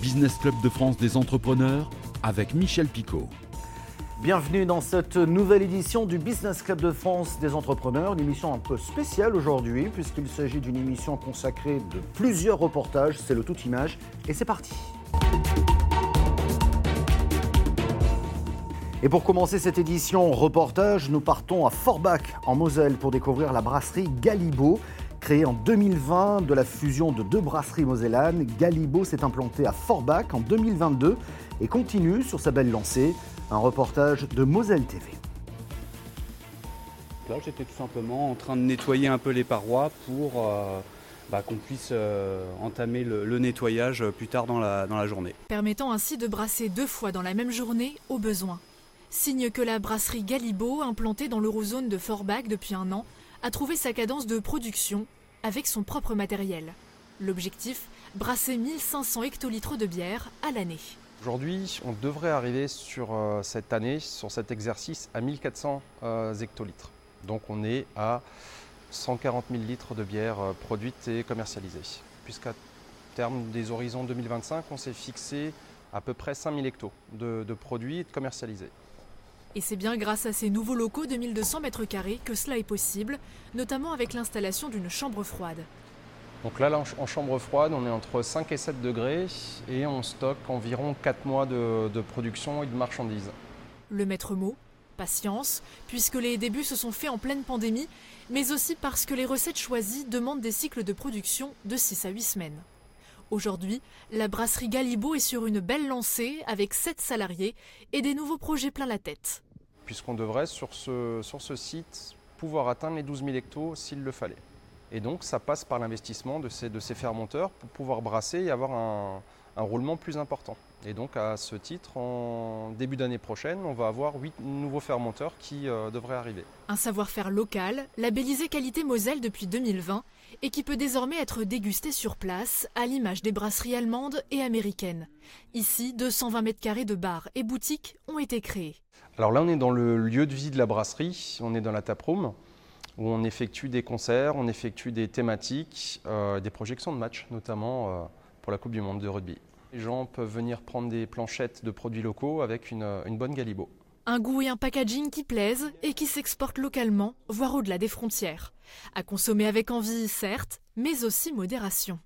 Business Club de France des entrepreneurs avec Michel Picot. Bienvenue dans cette nouvelle édition du Business Club de France des entrepreneurs, une émission un peu spéciale aujourd'hui puisqu'il s'agit d'une émission consacrée de plusieurs reportages, c'est le tout image et c'est parti. Et pour commencer cette édition reportage, nous partons à Forbach en Moselle pour découvrir la brasserie Galibo. Créée en 2020 de la fusion de deux brasseries mosellanes, Galibo s'est implanté à Forbach en 2022 et continue sur sa belle lancée. Un reportage de Moselle TV. Là, j'étais tout simplement en train de nettoyer un peu les parois pour euh, bah, qu'on puisse euh, entamer le, le nettoyage plus tard dans la, dans la journée. permettant ainsi de brasser deux fois dans la même journée au besoin. Signe que la brasserie Galibo, implantée dans l'eurozone de Forbach depuis un an, a trouvé sa cadence de production avec son propre matériel. L'objectif, brasser 1500 hectolitres de bière à l'année. Aujourd'hui, on devrait arriver sur euh, cette année, sur cet exercice, à 1400 euh, hectolitres. Donc on est à 140 000 litres de bière euh, produite et commercialisée. Puisqu'à terme des horizons 2025, on s'est fixé à peu près 5000 hectos de, de produits et de commercialisés. Et c'est bien grâce à ces nouveaux locaux de 1200 mètres carrés que cela est possible, notamment avec l'installation d'une chambre froide. Donc là, en chambre froide, on est entre 5 et 7 degrés et on stocke environ 4 mois de, de production et de marchandises. Le maître mot Patience, puisque les débuts se sont faits en pleine pandémie, mais aussi parce que les recettes choisies demandent des cycles de production de 6 à 8 semaines. Aujourd'hui, la brasserie Galibo est sur une belle lancée avec 7 salariés et des nouveaux projets plein la tête. puisqu'on devrait sur ce, sur ce site pouvoir atteindre les 12 000 hectos s'il le fallait. Et donc ça passe par l'investissement de ces, de ces fermenteurs pour pouvoir brasser et avoir un, un roulement plus important. Et donc à ce titre, en début d'année prochaine, on va avoir 8 nouveaux fermenteurs qui euh, devraient arriver. Un savoir-faire local, labellisé qualité Moselle depuis 2020 et qui peut désormais être dégusté sur place à l'image des brasseries allemandes et américaines. Ici, 220 mètres carrés de bars et boutiques ont été créés. Alors là, on est dans le lieu de vie de la brasserie, on est dans la taproom, où on effectue des concerts, on effectue des thématiques, euh, des projections de matchs, notamment euh, pour la Coupe du Monde de rugby. Les gens peuvent venir prendre des planchettes de produits locaux avec une, une bonne Galibo. Un goût et un packaging qui plaisent et qui s'exportent localement, voire au-delà des frontières. À consommer avec envie, certes, mais aussi modération.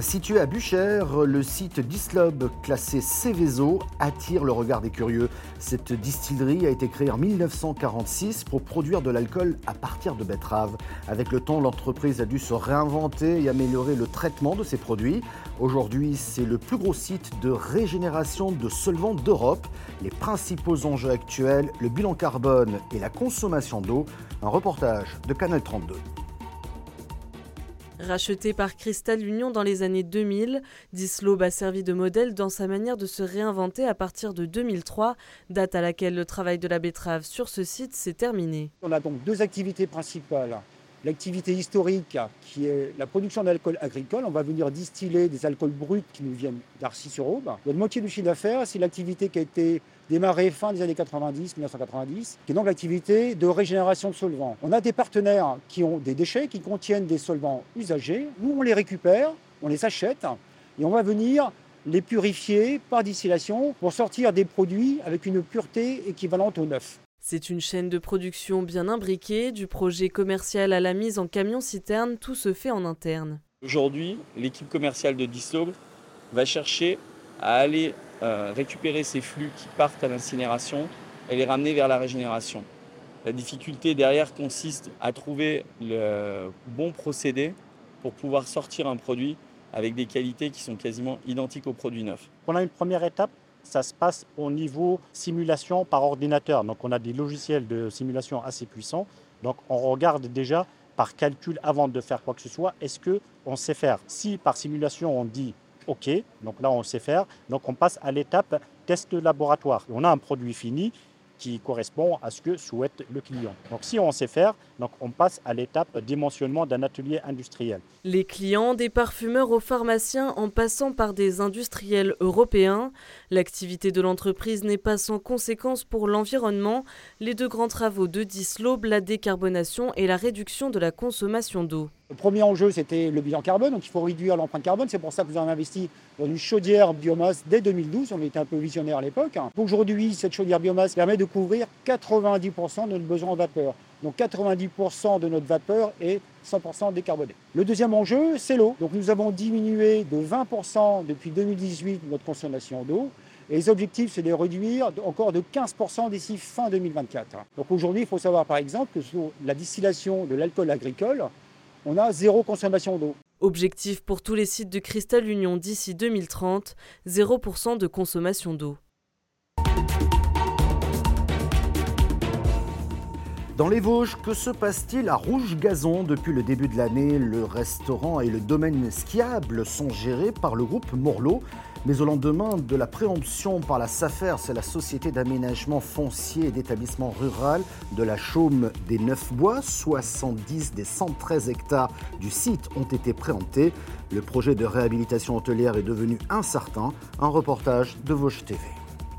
Situé à Buchères, le site d'Islob, classé Céveso, attire le regard des curieux. Cette distillerie a été créée en 1946 pour produire de l'alcool à partir de betteraves. Avec le temps, l'entreprise a dû se réinventer et améliorer le traitement de ses produits. Aujourd'hui, c'est le plus gros site de régénération de solvants d'Europe. Les principaux enjeux actuels, le bilan carbone et la consommation d'eau. Un reportage de Canal 32. Racheté par Cristal Union dans les années 2000, Dislobe a servi de modèle dans sa manière de se réinventer à partir de 2003, date à laquelle le travail de la betterave sur ce site s'est terminé. On a donc deux activités principales. L'activité historique, qui est la production d'alcool agricole. On va venir distiller des alcools bruts qui nous viennent d'Arcy-sur-Aube. L'autre moitié du chiffre d'affaires, c'est l'activité qui a été démarrée fin des années 90, 1990, qui est donc l'activité de régénération de solvants. On a des partenaires qui ont des déchets qui contiennent des solvants usagés. Nous, on les récupère, on les achète et on va venir les purifier par distillation pour sortir des produits avec une pureté équivalente au neuf. C'est une chaîne de production bien imbriquée, du projet commercial à la mise en camion-citerne, tout se fait en interne. Aujourd'hui, l'équipe commerciale de Dislobe va chercher à aller euh, récupérer ces flux qui partent à l'incinération et les ramener vers la régénération. La difficulté derrière consiste à trouver le bon procédé pour pouvoir sortir un produit avec des qualités qui sont quasiment identiques au produit neuf. On a une première étape, ça se passe au niveau simulation par ordinateur. Donc on a des logiciels de simulation assez puissants. Donc on regarde déjà par calcul avant de faire quoi que ce soit, est-ce que on sait faire Si par simulation on dit OK, donc là on sait faire, donc on passe à l'étape test laboratoire. On a un produit fini qui correspond à ce que souhaite le client. Donc si on sait faire, on passe à l'étape dimensionnement d'un atelier industriel. Les clients, des parfumeurs aux pharmaciens en passant par des industriels européens, l'activité de l'entreprise n'est pas sans conséquences pour l'environnement. Les deux grands travaux de Dislobe, la décarbonation et la réduction de la consommation d'eau. Le premier enjeu, c'était le bilan carbone, donc il faut réduire l'empreinte carbone. C'est pour ça que nous avons investi dans une chaudière biomasse dès 2012. On était un peu visionnaire à l'époque. Aujourd'hui, cette chaudière biomasse permet de couvrir 90% de notre besoin en vapeur. Donc 90% de notre vapeur est 100% décarboné. Le deuxième enjeu, c'est l'eau. Donc nous avons diminué de 20% depuis 2018 notre consommation d'eau. Et les objectifs, c'est de réduire encore de 15% d'ici fin 2024. Donc aujourd'hui, il faut savoir par exemple que sur la distillation de l'alcool agricole, on a zéro consommation d'eau. Objectif pour tous les sites de Cristal Union d'ici 2030, 0% de consommation d'eau. Dans les Vosges, que se passe-t-il à Rouge Gazon depuis le début de l'année Le restaurant et le domaine skiable sont gérés par le groupe Morlot. Mais au lendemain de la préemption par la SAFER, c'est la Société d'aménagement foncier et d'établissement rural de la Chaume des Neuf-Bois, 70 des 113 hectares du site ont été préemptés. Le projet de réhabilitation hôtelière est devenu incertain. Un reportage de Vosges TV.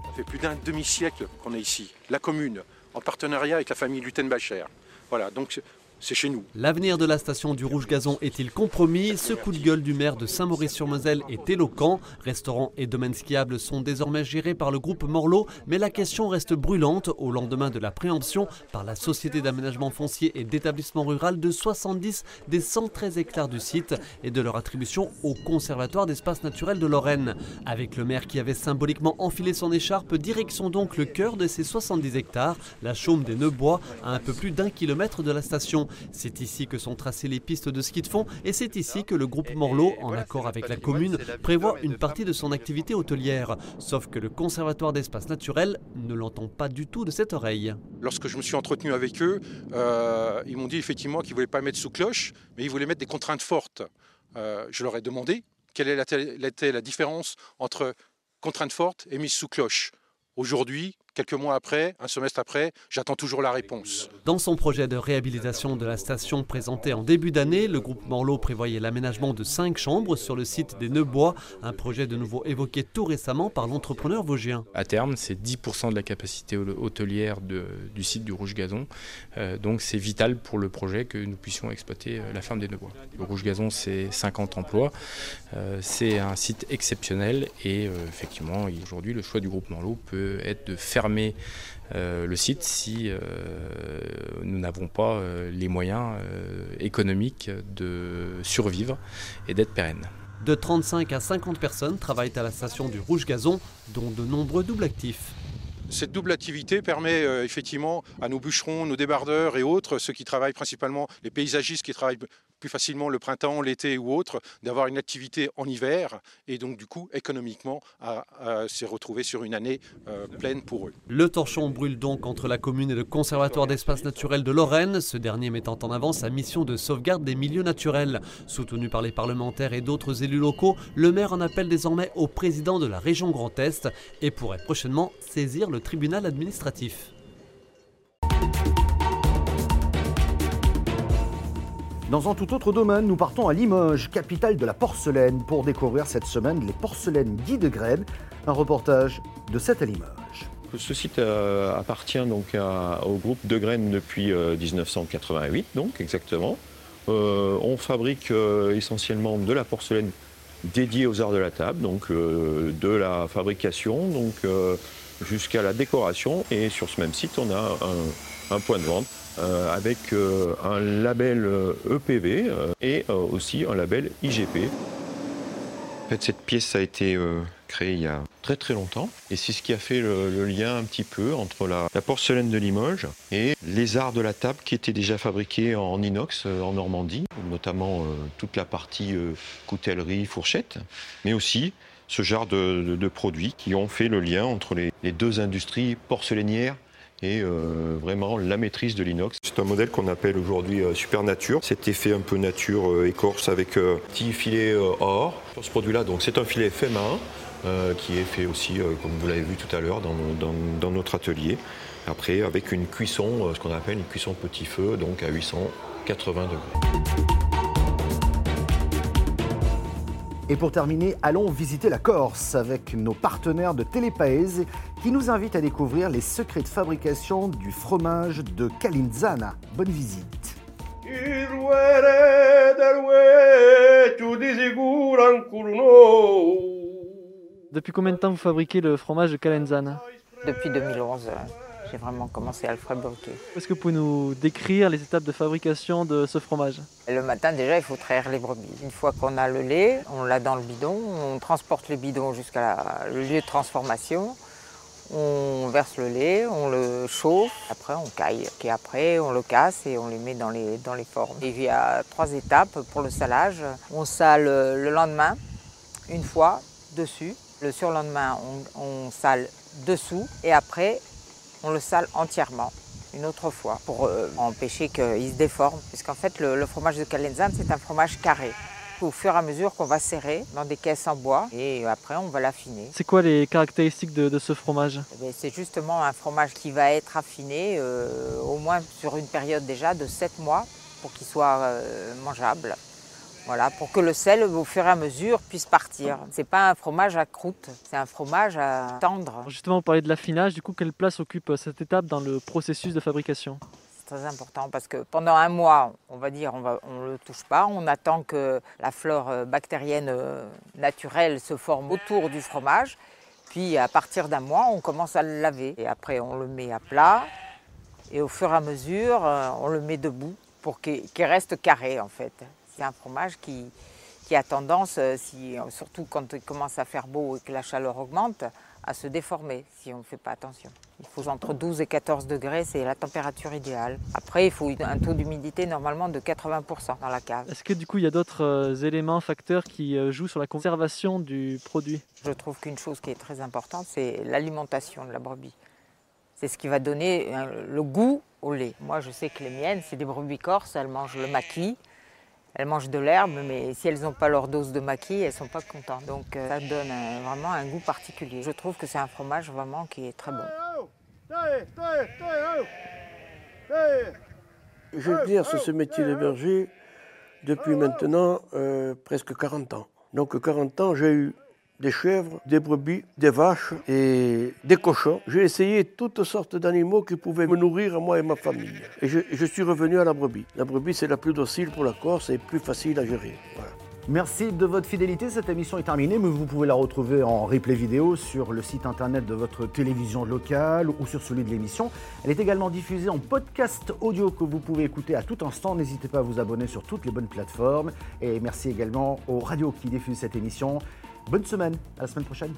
Ça fait plus d'un demi-siècle qu'on est ici, la commune, en partenariat avec la famille Lutenbacher. Voilà, donc c'est chez nous. L'avenir de la station du Rouge Gazon est-il compromis? Ce coup de gueule du maire de Saint-Maurice-sur-Moselle est éloquent. Restaurants et domaines skiables sont désormais gérés par le groupe Morlot, mais la question reste brûlante au lendemain de la préemption par la Société d'aménagement foncier et d'établissement rural de 70 des 113 hectares du site et de leur attribution au Conservatoire d'espace naturel de Lorraine. Avec le maire qui avait symboliquement enfilé son écharpe, direction donc le cœur de ces 70 hectares, la chaume des Neubois, à un peu plus d'un kilomètre de la station. C'est ici que sont tracées les pistes de ski de fond et c'est ici que le groupe Morlot, en accord avec la commune, prévoit une partie de son activité hôtelière. Sauf que le Conservatoire d'espace naturel ne l'entend pas du tout de cette oreille. Lorsque je me suis entretenu avec eux, euh, ils m'ont dit effectivement qu'ils ne voulaient pas mettre sous cloche, mais ils voulaient mettre des contraintes fortes. Euh, je leur ai demandé quelle était la différence entre contraintes fortes et mise sous cloche. Aujourd'hui, quelques mois après, un semestre après, j'attends toujours la réponse. Dans son projet de réhabilitation de la station présenté en début d'année, le groupe Morlot prévoyait l'aménagement de cinq chambres sur le site des Neubois, un projet de nouveau évoqué tout récemment par l'entrepreneur vosgien. À terme, c'est 10% de la capacité hôtelière du site du Rouge Gazon, euh, donc c'est vital pour le projet que nous puissions exploiter euh, la ferme des Neubois. Le Rouge Gazon, c'est 50 emplois, euh, c'est un site exceptionnel et effectivement, aujourd'hui, le choix du groupe Morlot peut être de faire fermer euh, le site si euh, nous n'avons pas euh, les moyens économiques de survivre et d'être pérennes. De 35 à 50 personnes travaillent à la station du Rouge Gazon, dont de nombreux doubles actifs. Cette double activité permet effectivement à nos bûcherons, nos débardeurs et autres, ceux qui travaillent principalement, les paysagistes qui travaillent plus facilement le printemps, l'été ou autre, d'avoir une activité en hiver et donc du coup économiquement à, se retrouver sur une année euh, pleine pour eux. Le torchon brûle donc entre la commune et le Conservatoire d'espace naturel de Lorraine, ce dernier mettant en avant sa mission de sauvegarde des milieux naturels. Soutenu par les parlementaires et d'autres élus locaux, le maire en appelle désormais au président de la région Grand Est et pourrait prochainement saisir le tribunal administratif. Dans un tout autre domaine, nous partons à Limoges, capitale de la porcelaine, pour découvrir cette semaine les porcelaines Guy de Graine. Un reportage de 7 à Limoges. Ce site euh, appartient donc au groupe de graines depuis 1988, euh, donc exactement. Euh, on fabrique essentiellement de la porcelaine dédiée aux arts de la table, donc de la fabrication donc jusqu'à la décoration. Et sur ce même site, on a un point de vente avec euh, un label EPV euh, e et aussi un label IGP. En fait, cette pièce a été créée il y a très très longtemps et c'est ce qui a fait le, lien un petit peu entre la, porcelaine de Limoges et les arts de la table qui étaient déjà fabriqués en inox en Normandie, notamment toute la partie coutellerie, fourchette, mais aussi ce genre de, produits qui ont fait le lien entre les, les deux industries porcelainières et euh, vraiment la maîtrise de l'inox. C'est un modèle qu'on appelle aujourd'hui euh, Super Nature. Cet effet un peu nature euh, écorce avec petit filet or. Sur ce produit-là, donc c'est un filet fait main qui est fait aussi, comme vous l'avez vu tout à l'heure, dans, notre atelier. Après, avec une cuisson, ce qu'on appelle une cuisson petit feu, donc à 880 degrés. Et pour terminer, allons visiter la Corse avec nos partenaires de Télépaese qui nous invitent à découvrir les secrets de fabrication du fromage de Calinzana. Bonne visite. Depuis combien de temps vous fabriquez le fromage de Calenzane Depuis 2011, j'ai vraiment commencé à le fabriquer. Est-ce que vous pouvez nous décrire les étapes de fabrication de ce fromage? Le matin, déjà, il faut traire les brebis. Une fois qu'on a le lait, on l'a dans le bidon, on transporte le bidon jusqu'à le lieu de transformation. On verse le lait, on le chauffe, après on caille. Et après, on le casse et on les met dans les, dans les formes. Et il y a trois étapes pour le salage. On sale le lendemain, une fois, dessus. Le surlendemain, on, on sale dessous. Et après, on le sale entièrement une autre fois pour euh, empêcher qu'il se déforme. Puisqu'en fait, le, le fromage de Calenzane, c'est un fromage carré. Au fur et à mesure qu'on va serrer dans des caisses en bois et après on va l'affiner. C'est quoi les caractéristiques de, de ce fromage? Eh bien, C'est justement un fromage qui va être affiné euh, au moins sur une période déjà de 7 mois pour qu'il soit euh, mangeable. Voilà, pour que le sel, au fur et à mesure, puisse partir. C'est pas un fromage à croûte, c'est un fromage à tendre. Justement, vous parlez de l'affinage, du coup, quelle place occupe euh, cette étape dans le processus de fabrication? C'est très important parce que pendant un mois, on va dire, on ne le touche pas. On attend que la flore euh, bactérienne euh, naturelle se forme autour du fromage. Puis à partir d'un mois, on commence à le laver. Et après, on le met à plat. Et au fur et à mesure, on le met debout pour qu'il reste carré en fait. C'est un fromage qui, qui a tendance, euh, si, surtout quand il commence à faire beau et que la chaleur augmente, à se déformer si on ne fait pas attention. Il faut entre 12 et 14 degrés, c'est la température idéale. Après, il faut un taux d'humidité normalement de 80% dans la cave. Est-ce que du coup, il y a d'autres euh, éléments, facteurs qui euh, jouent sur la conservation du produit? Je trouve qu'une chose qui est très importante, c'est l'alimentation de la brebis. C'est ce qui va donner euh, le goût au lait. Moi, je sais que les miennes, c'est des brebis corses, elles mangent le maquis. Elles mangent de l'herbe, mais si elles n'ont pas leur dose de maquis, elles ne sont pas contentes. Donc euh, ça donne un- vraiment un goût particulier. Je trouve que c'est un fromage vraiment qui est très bon. J'exerce ce métier de berger depuis maintenant euh, presque 40 ans. Donc 40 ans, j'ai eu des chèvres, des brebis, des vaches et des cochons. J'ai essayé toutes sortes d'animaux qui pouvaient me nourrir, moi et ma famille. Et je, suis revenu à la brebis. La brebis, c'est la plus docile pour la Corse et plus facile à gérer. Merci de votre fidélité. Cette émission est terminée, mais vous pouvez la retrouver en replay vidéo sur le site internet de votre télévision locale ou sur celui de l'émission. Elle est également diffusée en podcast audio que vous pouvez écouter à tout instant. N'hésitez pas à vous abonner sur toutes les bonnes plateformes. Et merci également aux radios qui diffusent cette émission. Bonne semaine, à la semaine prochaine.